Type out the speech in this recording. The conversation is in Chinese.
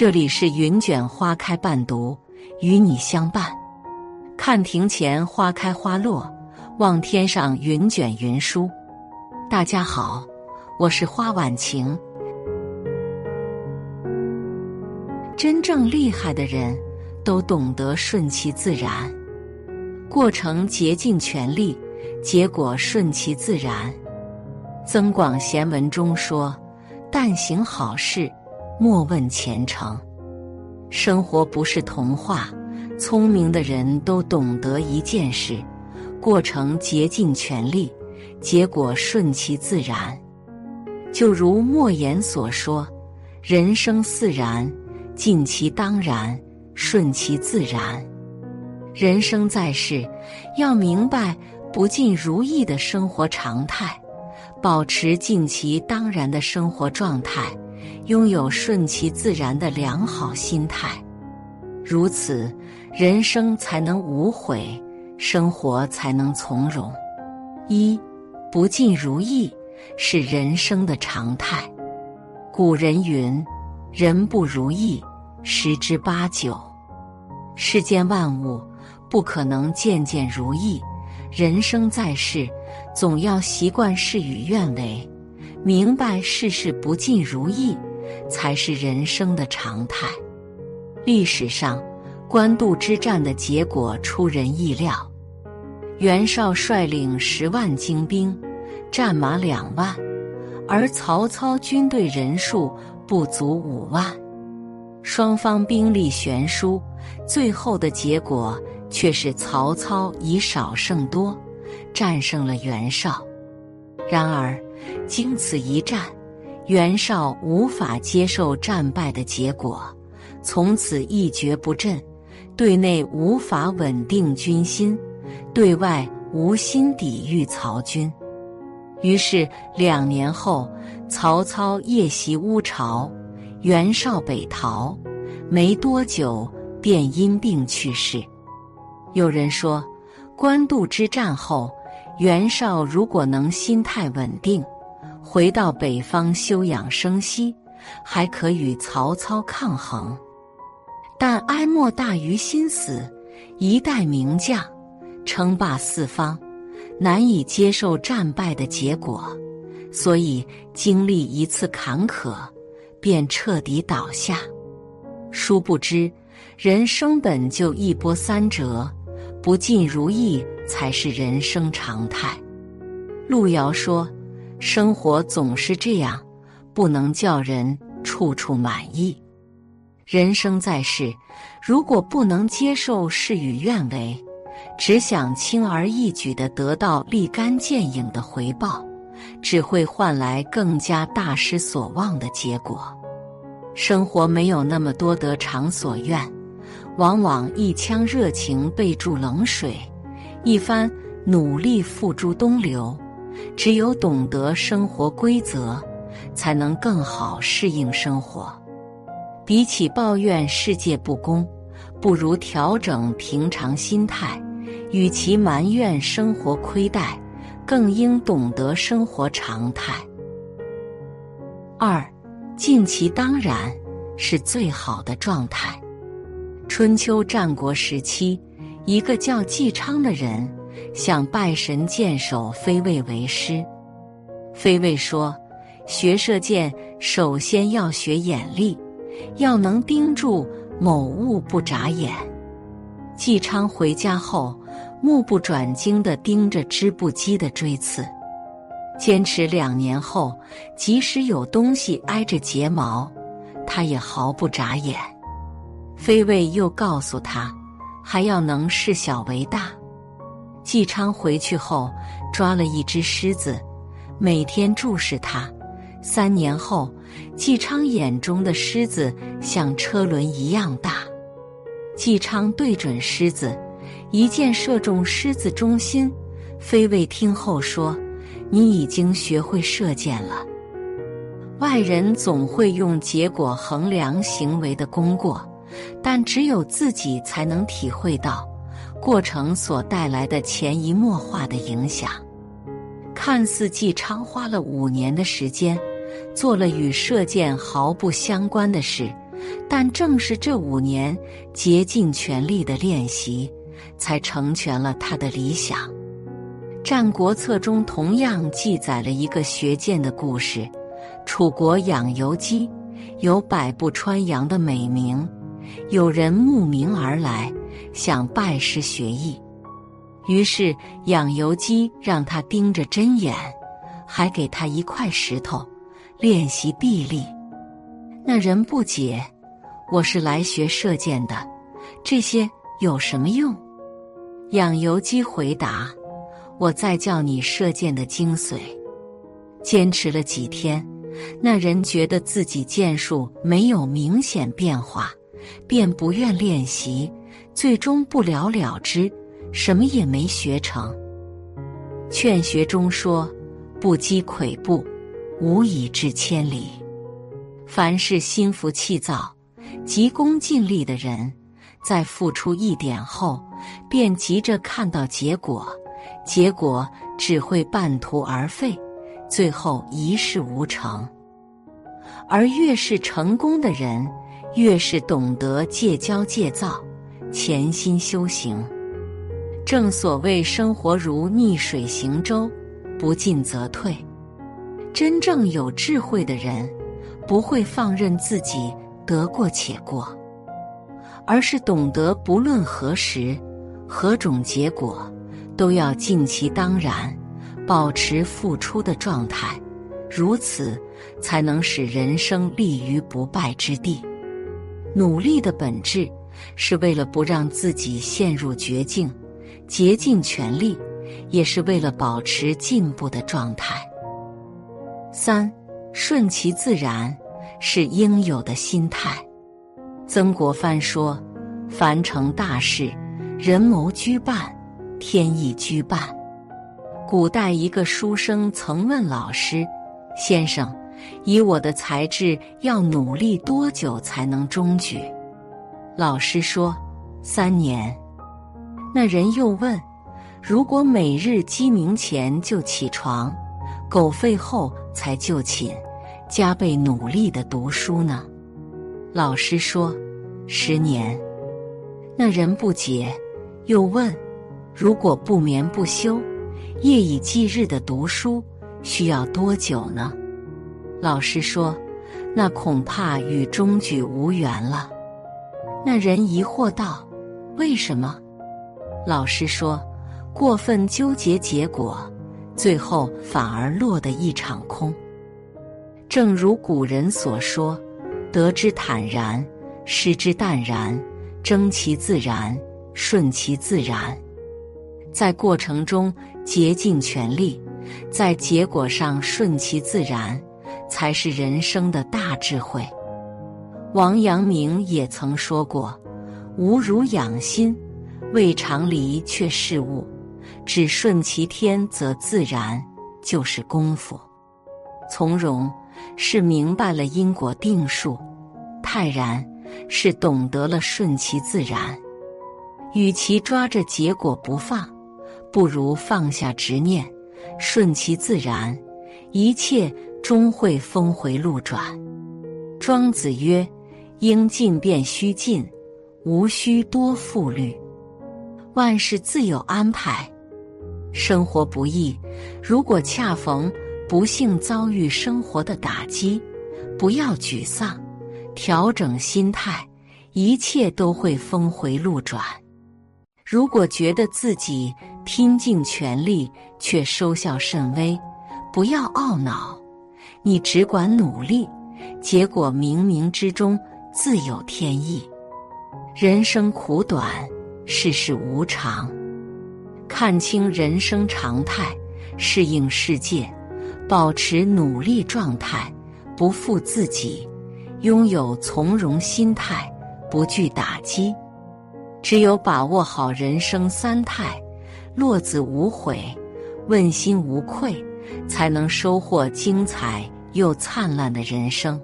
这里是云卷花开伴读，与你相伴。看庭前花开花落，望天上云卷云舒。大家好，我是花晚晴。真正厉害的人，都懂得顺其自然，过程竭尽全力，结果顺其自然。《增广贤文》中说：“但行好事，莫问前程。”生活不是童话，聪明的人都懂得一件事：过程竭尽全力，结果顺其自然。就如莫言所说：“人生自然，尽其当然，顺其自然。”人生在世，要明白不尽如意的生活常态。保持尽其当然的生活状态，拥有顺其自然的良好心态，如此，人生才能无悔，生活才能从容。一不尽如意是人生的常态。古人云：“人不如意，十之八九。”世间万物不可能件件如意。人生在世，总要习惯事与愿违，明白事事不尽如意，才是人生的常态。历史上，官渡之战的结果出人意料，袁绍率领十万精兵，战马两万，而曹操军队人数不足五万，双方兵力悬殊，最后的结果。却是曹操以少胜多，战胜了袁绍。然而，经此一战，袁绍无法接受战败的结果，从此一蹶不振，对内无法稳定军心，对外无心抵御曹军。于是，两年后，曹操夜袭乌巢，袁绍北逃，没多久便因病去世。有人说，官渡之战后，袁绍如果能心态稳定，回到北方休养生息，还可与曹操抗衡。但哀莫大于心死，一代名将称霸四方，难以接受战败的结果，所以经历一次坎坷，便彻底倒下。殊不知，人生本就一波三折。不尽如意才是人生常态。路遥说：“生活总是这样，不能叫人处处满意。人生在世，如果不能接受事与愿违，只想轻而易举的得到立竿见影的回报，只会换来更加大失所望的结果。生活没有那么多得偿所愿。”往往一腔热情被注冷水，一番努力付诸东流。只有懂得生活规则，才能更好适应生活。比起抱怨世界不公，不如调整平常心态。与其埋怨生活亏待，更应懂得生活常态。二，尽其当然，是最好的状态。春秋战国时期，一个叫纪昌的人想拜神箭手飞卫为师。飞卫说：“学射箭，首先要学眼力，要能盯住某物不眨眼。”纪昌回家后，目不转睛地盯着织布机的锥刺，坚持两年后，即使有东西挨着睫毛，他也毫不眨眼。飞卫又告诉他，还要能视小为大。纪昌回去后，抓了一只狮子，每天注视它。三年后，纪昌眼中的狮子像车轮一样大。纪昌对准狮子，一箭射中狮子中心。飞卫听后说：“你已经学会射箭了。”外人总会用结果衡量行为的功过。但只有自己才能体会到过程所带来的潜移默化的影响。看似纪昌花了五年的时间，做了与射箭毫不相关的事，但正是这五年竭尽全力的练习，才成全了他的理想。《战国策》中同样记载了一个学剑的故事：楚国养由基有百步穿杨的美名，有人慕名而来，想拜师学艺。于是养由基让他盯着针眼，还给他一块石头，练习臂力。那人不解：“我是来学射箭的，这些有什么用？”养由基回答：“我再教你射箭的精髓。”坚持了几天，那人觉得自己箭术没有明显变化，便不愿练习，最终不了了之。什么也没学成。劝学中说：“不积跬步，无以至千里。”凡是心浮气躁、急功近利的人，在付出一点后，便急着看到结果，结果只会半途而废，最后一事无成。而越是成功的人，越是懂得戒骄戒躁，潜心修行。正所谓生活如逆水行舟，不进则退。真正有智慧的人，不会放任自己得过且过，而是懂得不论何时、何种结果，都要尽其当然，保持付出的状态。如此，才能使人生立于不败之地。努力的本质，是为了不让自己陷入绝境。竭尽全力，也是为了保持进步的状态。三，顺其自然是应有的心态。曾国藩说：“凡成大事，人谋居半，天意居半。”古代一个书生曾问老师：“先生，以我的才智，要努力多久才能中举？”老师说：“三年。”那人又问：“如果每日鸡鸣前就起床，狗吠后才就寝，加倍努力的读书呢？”老师说：“十年。”那人不解，又问：“如果不眠不休，夜以继日的读书，需要多久呢？”老师说：“那恐怕与中举无缘了。”那人疑惑道：“为什么？”老师说：“过分纠结结果，最后反而落得一场空。正如古人所说：‘得之坦然，失之淡然，争其自然，顺其自然。’在过程中竭尽全力，在结果上顺其自然，才是人生的大智慧。”王阳明也曾说过：“吾如养心。”未尝离却事物，只顺其天则自然，就是功夫。从容是明白了因果定数，泰然是懂得了顺其自然。与其抓着结果不放，不如放下执念，顺其自然，一切终会峰回路转。庄子曰：“应尽便须尽，无需多负虑。”万事自有安排，生活不易。如果恰逢不幸遭遇生活的打击，不要沮丧，调整心态，一切都会峰回路转。如果觉得自己拼尽全力却收效甚微，不要懊恼，你只管努力，结果冥冥之中自有天意。人生苦短。世事无常，看清人生常态，适应世界，保持努力状态，不负自己，拥有从容心态，不惧打击。只有把握好人生三态，落子无悔，问心无愧，才能收获精彩又灿烂的人生。